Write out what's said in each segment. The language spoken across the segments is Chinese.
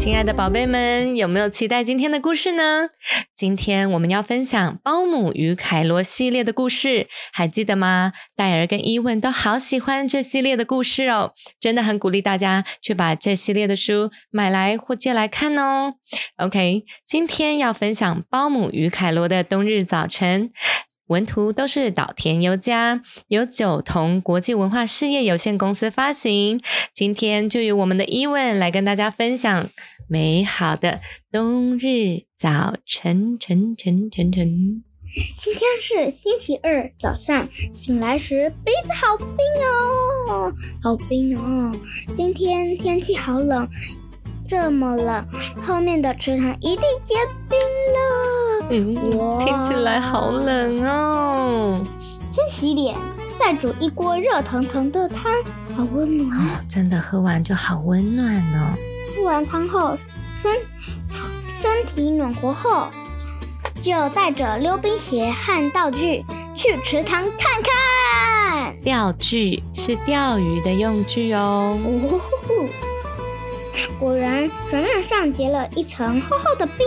亲爱的宝贝们，有没有期待今天的故事呢？今天我们要分享《包姆与凯罗》系列的故事，还记得吗？戴尔跟伊文都好喜欢这系列的故事哦，真的很鼓励大家去把这系列的书买来或借来看哦。OK，今天要分享《包姆与凯罗的冬日早晨》。文图都是岛田优佳，由九童国际文化事业有限公司发行。今天就由我们的伊文来跟大家分享美好的冬日早晨，晨晨晨晨。今天是星期二早上，醒来时鼻子好冰哦，好冰哦。今天天气好冷，这么冷，后面的池塘一定结冰。嗯，听起来好冷哦。先洗脸，再煮一锅热腾腾的汤，好温暖。哦，真的喝完就好温暖哦。喝完汤后，身身体暖和后，就带着溜冰鞋和道具去池塘看看。钓具是钓鱼的用具哦。哦果然，水面上结了一层厚厚的冰。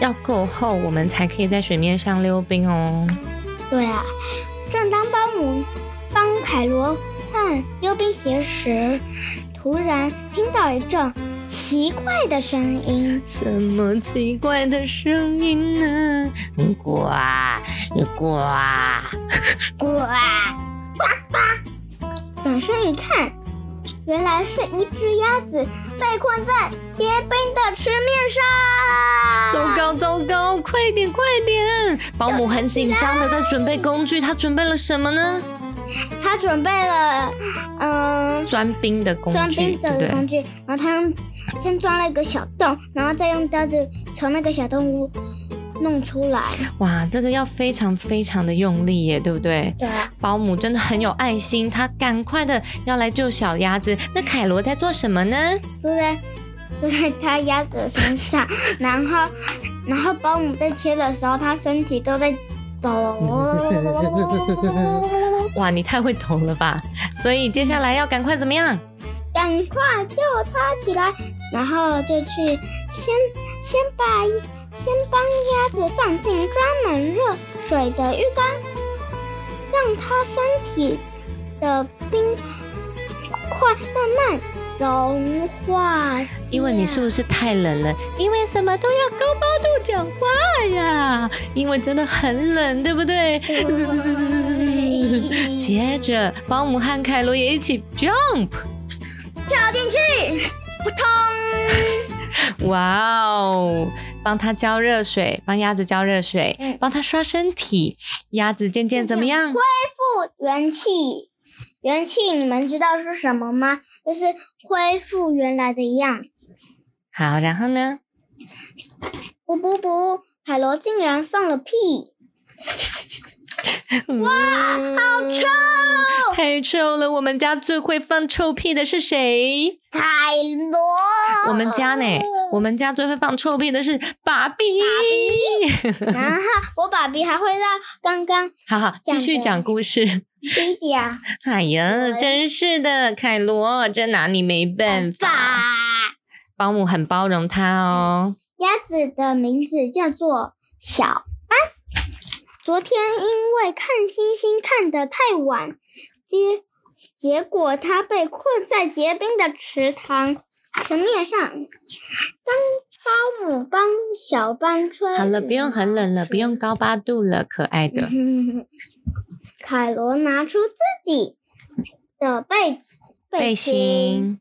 要够厚，我们才可以在水面上溜冰哦。对啊，正当保姆帮凯罗换溜冰鞋时，突然听到一阵奇怪的声音。什么奇怪的声音呢？呱呱呱呱呱！转身一看。原来是一只鸭子被困在结冰的池面上。糟糕糟糕！快点快点！保姆很紧张的在准备工具，他准备了什么呢？他准备了嗯钻冰的工具，钻冰的工具。然后他先钻了一个小洞，然后再用刀子从那个小动物。弄出来哇！这个要非常非常的用力耶，对不对？对。保姆真的很有爱心，他赶快的要来救小鸭子。那凯罗在做什么呢？坐在坐在他鸭子身上，然后然后保姆在切的时候，他身体都在抖。哇！你太会抖了吧！所以接下来要赶快怎么样？赶快救他起来，然后就去先先把。先帮鸭子放进装满热水的浴缸，让它身体的冰块慢慢融化。因为你是不是太冷了？因为什么都要高八度讲话呀？因为真的很冷，对不对？接着，保姆和凯罗也一起 jump 跳进去，扑通！哇哦！帮它浇热水，帮鸭子浇热水，帮它刷身体，鸭子渐渐怎么样？恢复元气，元气你们知道是什么吗？就是恢复原来的样子。好，然后呢？不不不，海螺竟然放了屁！哇，好臭！太臭了！我们家最会放臭屁的是谁？海螺。我们家呢？我们家最会放臭屁的是爸比。爸比。然后我爸比还会让刚刚。好好，继续讲故事。弟弟啊！哎呀，真是的，凯罗，真拿你没办法。保姆很包容他哦。鸭子的名字叫做小安。昨天因为看星星看得太晚，结结果它被困在结冰的池塘池面上。当保姆帮小班吹，好了，不用很冷了，不用高八度了，可爱的。凯罗拿出自己的被子背心，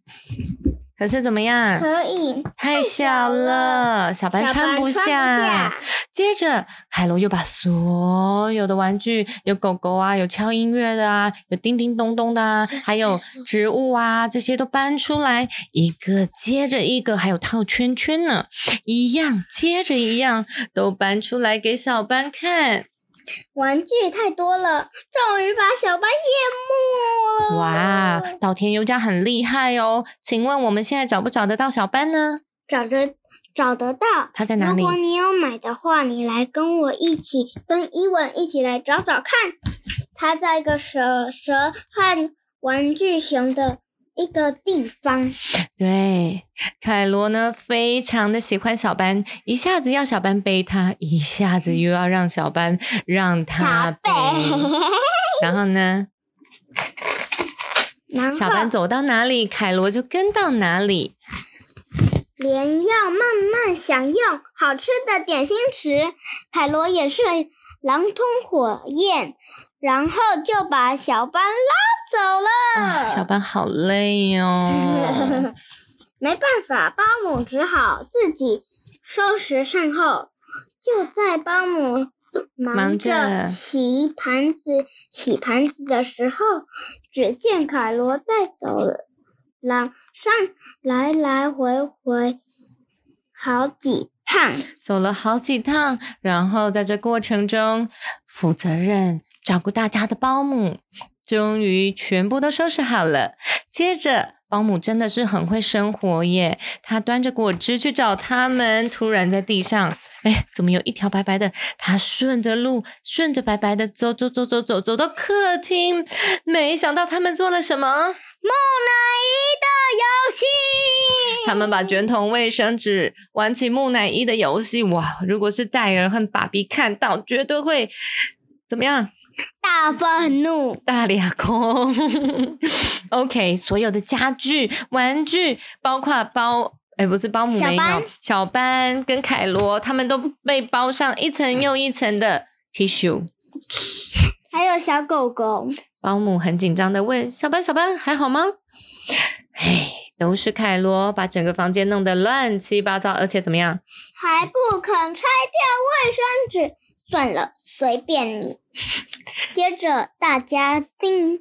可是怎么样？可以太小了，小白穿不班穿不下下。接着，海螺又把所有的玩具，有狗狗啊，有敲音乐的啊，有叮叮咚咚的啊，还有植物啊，这些都搬出来，一个接着一个，还有套圈圈呢，一样接着一样，都搬出来给小班看。玩具太多了，终于把小班淹没了。哇，岛田优家很厉害哦！请问我们现在找不找得到小班呢？找着找得到。他在哪里如？果你有买的话，你来跟我一起，跟伊文一起来找找看。他在一个蛇蛇和玩具熊的一个地方。对，凯罗呢非常的喜欢小班，一下子要小班背他，一下子又要让小班让他背。然后呢，然小班走到哪里，凯罗就跟到哪里。连要慢慢享用好吃的点心时，凯罗也是狼吞火焰，然后就把小班拉走了。啊，小班好累哦。没办法，保姆只好自己收拾善后。就在保姆忙着洗盘子、洗盘子的时候，只见凯罗在走廊上来来回回好几趟。走了好几趟，然后在这过程中，负责任照顾大家的保姆终于全部都收拾好了。接着，保姆真的是很会生活耶，她端着果汁去找他们，突然在地上，哎，怎么有一条白白的？她顺着路，顺着白白的走走走走走，走到客厅，没想到他们做了什么？木乃伊的游戏，他们把卷筒卫生纸玩起木乃伊的游戏，哇！如果是戴尔和爸比看到，绝对会怎么样？大愤怒。大脸空。OK，所有的家具、玩具，包括包，哎，不是保姆没有小班，小班跟凯罗，他们都被包上一层又一层的 tissue。还有小狗狗，保姆很紧张的问：“小班，小班还好吗？”哎，都是凯罗把整个房间弄得乱七八糟，而且怎么样？还不肯拆掉卫生纸。算了，随便你。接着大家定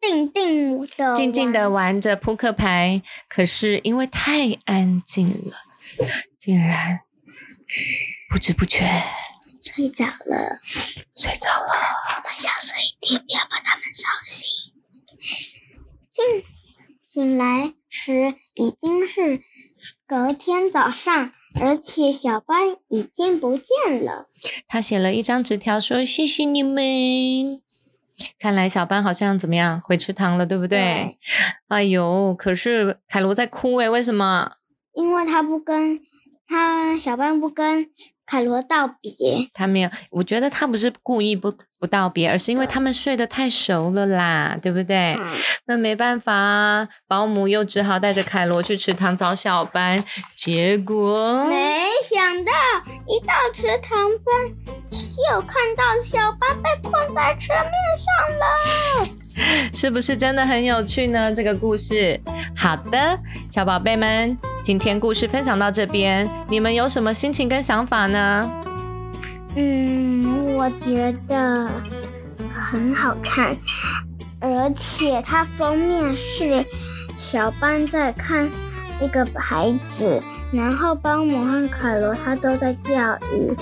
定定的静静的玩着扑克牌，可是因为太安静了，竟然不知不觉睡着了。睡着了。我们小声一点，不要把他们吵醒。醒醒来时已经是隔天早上，而且小班已经不见了。他写了一张纸条说：“谢谢你们。”看来小班好像怎么样回池塘了，对不对？对哎呦，可是凯罗在哭诶，为什么？因为他不跟他小班不跟凯罗道别。他没有，我觉得他不是故意不不道别，而是因为他们睡得太熟了啦，对不对？嗯那没办法啊，保姆又只好带着凯罗去池塘找小班，结果没想到一到池塘边，又看到小班被困在池面上了。是不是真的很有趣呢？这个故事，好的，小宝贝们，今天故事分享到这边，你们有什么心情跟想法呢？嗯，我觉得很好看，而且它封面是小班在看一个孩子，然后保姆和凯罗他都在钓鱼，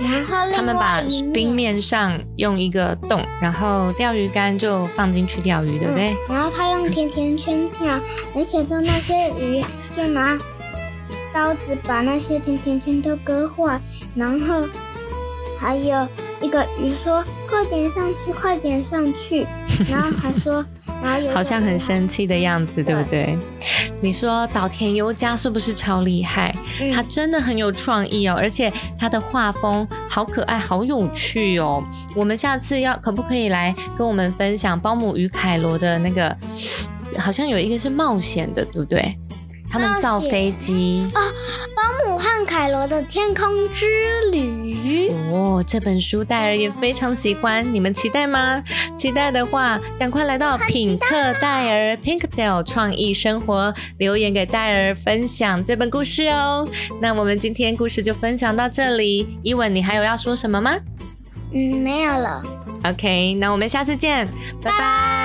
然后他们把冰面上用一个洞，然后钓鱼竿就放进去钓鱼，对不对？嗯然后他用甜甜圈钓，而且到那些鱼就拿刀子把那些甜甜圈都割坏，然后还有一个鱼说：“快点上去，快点上去。” 然后还说，然后有好像很生气的样子，对不对？你说岛田优家是不是超厉害？嗯他真的很有创意哦，而且他的画风好可爱，好有趣哦。我们下次要可不可以来跟我们分享保姆与凯罗的那个？好像有一个是冒险的，对不对？他们造飞机，保姆和凯罗的天空之旅。哦，这本书戴尔也非常喜欢，你们期待吗？期待的话，赶快来到品客戴尔 Pinkdale 创意生活留言给戴尔分享这本故事哦。那我们今天故事就分享到这里，伊文，你还有要说什么吗？嗯，没有了。OK，那我们下次见，拜拜。